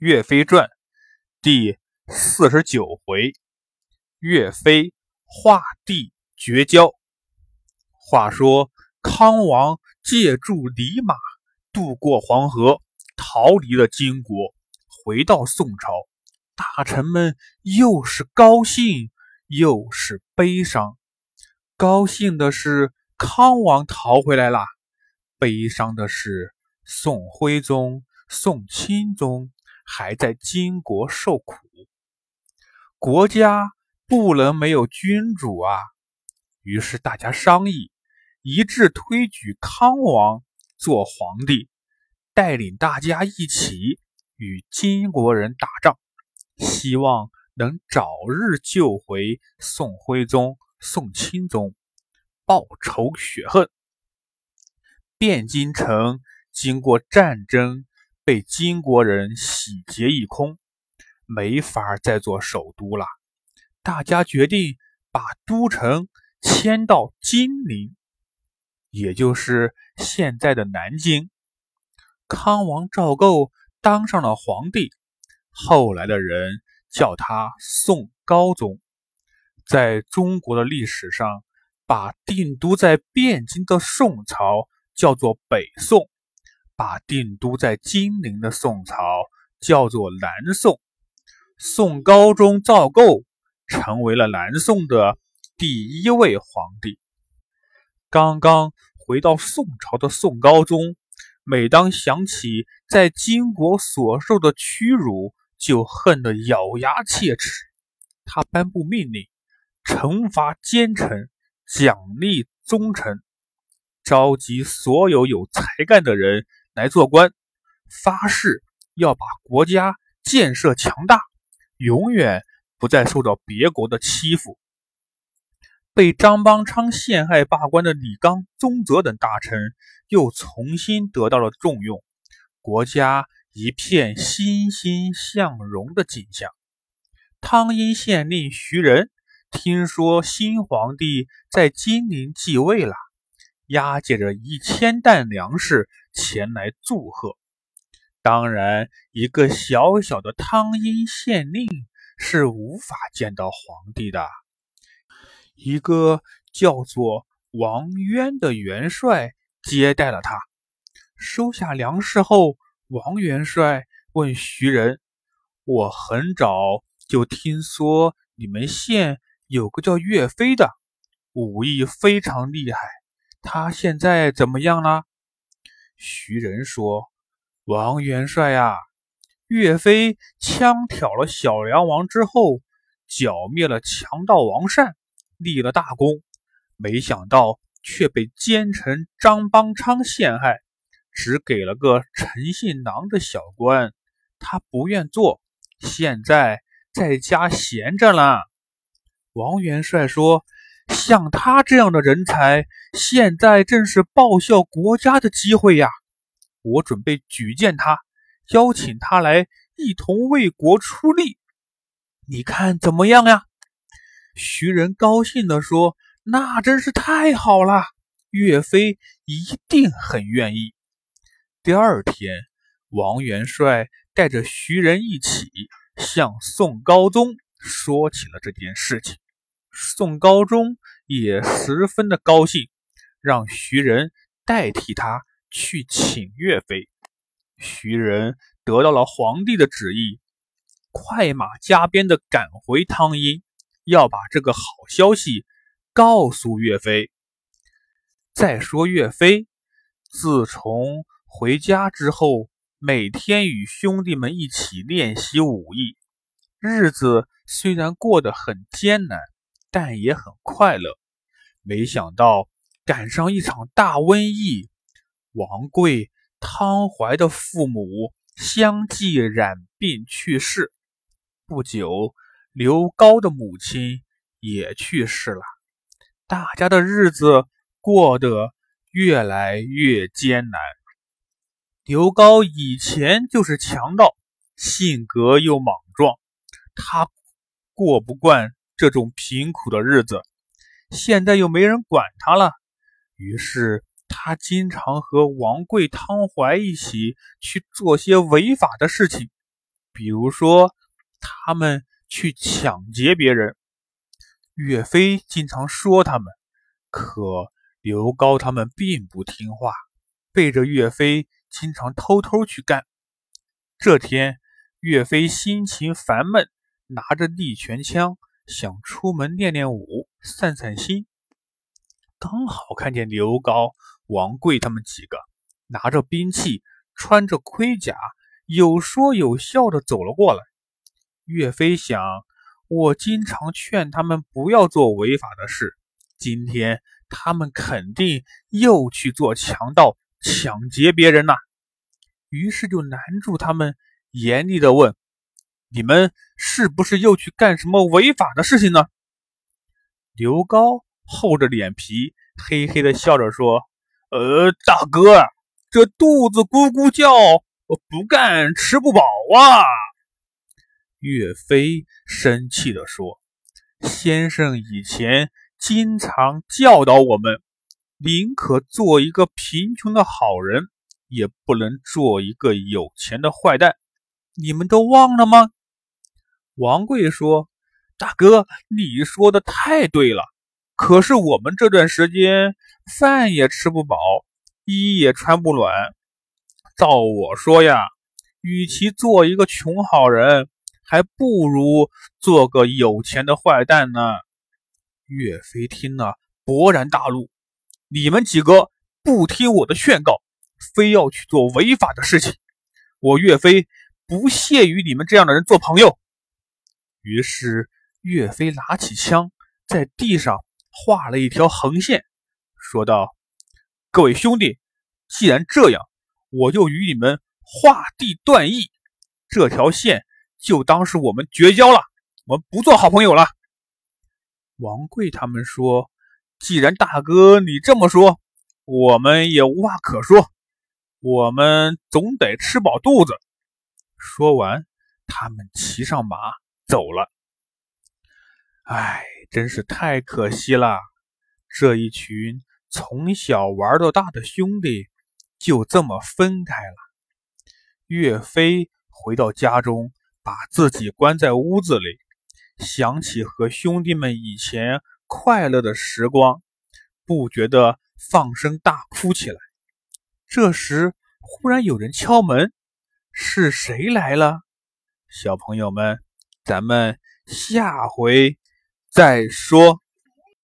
岳飞传第四十九回：岳飞画地绝交。话说康王借助李马渡过黄河，逃离了金国，回到宋朝。大臣们又是高兴又是悲伤。高兴的是康王逃回来了，悲伤的是宋徽宗、宋钦宗。还在金国受苦，国家不能没有君主啊！于是大家商议，一致推举康王做皇帝，带领大家一起与金国人打仗，希望能早日救回宋徽宗、宋钦宗，报仇雪恨。汴京城经过战争。被金国人洗劫一空，没法再做首都了。大家决定把都城迁到金陵，也就是现在的南京。康王赵构当上了皇帝，后来的人叫他宋高宗。在中国的历史上，把定都在汴京的宋朝叫做北宋。把定都在金陵的宋朝叫做南宋，宋高宗赵构成为了南宋的第一位皇帝。刚刚回到宋朝的宋高宗，每当想起在金国所受的屈辱，就恨得咬牙切齿。他颁布命令，惩罚奸臣，奖励忠臣，召集所有有才干的人。来做官，发誓要把国家建设强大，永远不再受到别国的欺负。被张邦昌陷害罢官的李纲、宗泽等大臣又重新得到了重用，国家一片欣欣向荣的景象。汤阴县令徐仁听说新皇帝在金陵继位了，押解着一千担粮食。前来祝贺。当然，一个小小的汤阴县令是无法见到皇帝的。一个叫做王渊的元帅接待了他，收下粮食后，王元帅问徐仁：“我很早就听说你们县有个叫岳飞的，武艺非常厉害，他现在怎么样了？”徐仁说：“王元帅呀，岳飞枪挑了小梁王之后，剿灭了强盗王善，立了大功。没想到却被奸臣张邦昌陷害，只给了个陈信郎的小官，他不愿做，现在在家闲着呢。”王元帅说。像他这样的人才，现在正是报效国家的机会呀！我准备举荐他，邀请他来一同为国出力，你看怎么样呀？徐仁高兴地说：“那真是太好了，岳飞一定很愿意。”第二天，王元帅带着徐仁一起向宋高宗说起了这件事情。宋高宗也十分的高兴，让徐仁代替他去请岳飞。徐仁得到了皇帝的旨意，快马加鞭的赶回汤阴，要把这个好消息告诉岳飞。再说岳飞，自从回家之后，每天与兄弟们一起练习武艺，日子虽然过得很艰难。但也很快乐。没想到赶上一场大瘟疫，王贵、汤怀的父母相继染病去世。不久，刘高的母亲也去世了。大家的日子过得越来越艰难。刘高以前就是强盗，性格又莽撞，他过不惯。这种贫苦的日子，现在又没人管他了，于是他经常和王贵、汤怀一起去做些违法的事情，比如说，他们去抢劫别人，岳飞经常说他们，可刘高他们并不听话，背着岳飞经常偷偷去干。这天，岳飞心情烦闷，拿着利拳枪想出门练练武，散散心。刚好看见刘高、王贵他们几个拿着兵器，穿着盔甲，有说有笑的走了过来。岳飞想，我经常劝他们不要做违法的事，今天他们肯定又去做强盗，抢劫别人呐。于是就拦住他们，严厉的问：“你们是不是又去干什么违法的事情呢？”刘高。厚着脸皮，嘿嘿的笑着说：“呃，大哥，这肚子咕咕叫，不干吃不饱啊。”岳飞生气的说：“先生以前经常教导我们，宁可做一个贫穷的好人，也不能做一个有钱的坏蛋。你们都忘了吗？”王贵说：“大哥，你说的太对了。”可是我们这段时间饭也吃不饱，衣也穿不暖。照我说呀，与其做一个穷好人，还不如做个有钱的坏蛋呢。岳飞听了，勃然大怒：“你们几个不听我的劝告，非要去做违法的事情，我岳飞不屑与你们这样的人做朋友。”于是，岳飞拿起枪，在地上。画了一条横线，说道：“各位兄弟，既然这样，我就与你们画地断义。这条线就当是我们绝交了，我们不做好朋友了。”王贵他们说：“既然大哥你这么说，我们也无话可说，我们总得吃饱肚子。”说完，他们骑上马走了。唉。真是太可惜了，这一群从小玩到大的兄弟就这么分开了。岳飞回到家中，把自己关在屋子里，想起和兄弟们以前快乐的时光，不觉得放声大哭起来。这时，忽然有人敲门，是谁来了？小朋友们，咱们下回。再说。